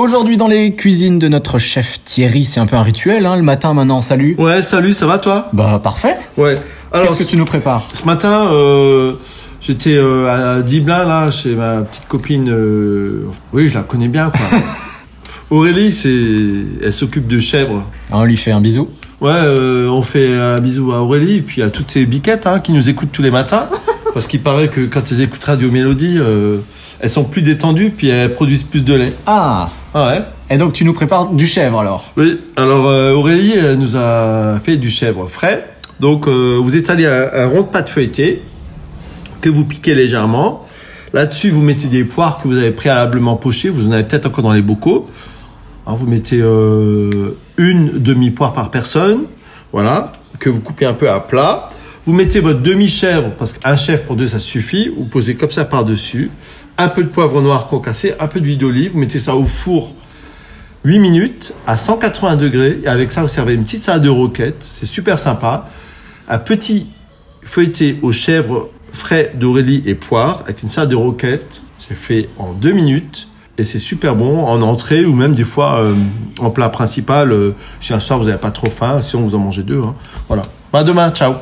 Aujourd'hui dans les cuisines de notre chef Thierry, c'est un peu un rituel, hein, le matin maintenant, salut. Ouais, salut, ça va toi? Bah parfait. Ouais. Alors, Qu'est-ce que tu nous prépares? ce matin, euh, j'étais euh, à Diblin, là, chez ma petite copine. euh, oui, je la connais bien, quoi. Aurélie, c'est, elle s'occupe de chèvres. Ah, On lui fait un bisou? Ouais, euh, on fait un bisou à Aurélie et puis à toutes ces biquettes hein, qui nous écoutent tous les matins. Parce qu'il paraît que quand elles écoutent Radio Mélodie, euh, elles sont plus détendues puis elles produisent plus de lait. Ah Ah ouais Et donc tu nous prépares du chèvre alors? Oui, alors euh, Aurélie elle nous a fait du chèvre frais. Donc euh, vous étalez un, un rond de pâte feuilletée que vous piquez légèrement. Là-dessus, vous mettez des poires que vous avez préalablement pochées. Vous en avez peut-être encore dans les bocaux. Alors vous mettez euh, une demi-poire par personne. Voilà, que vous coupez un peu à plat. Vous mettez votre demi-chèvre, parce qu'un chèvre pour deux, ça suffit. Vous posez comme ça par-dessus. Un peu de poivre noir concassé, un peu d'huile d'olive. Vous mettez ça au four 8 minutes à 180 degrés. Et avec ça, vous servez une petite salade de roquette. C'est super sympa. Un petit feuilleté aux chèvres frais d'Aurélie et poire avec une salade de roquette. C'est fait en 2 minutes. Et c'est super bon en entrée ou même des fois euh, en plat principal. Euh, si un soir vous n'avez pas trop faim, sinon vous en mangez deux. hein. Voilà. Bah, à demain, ciao.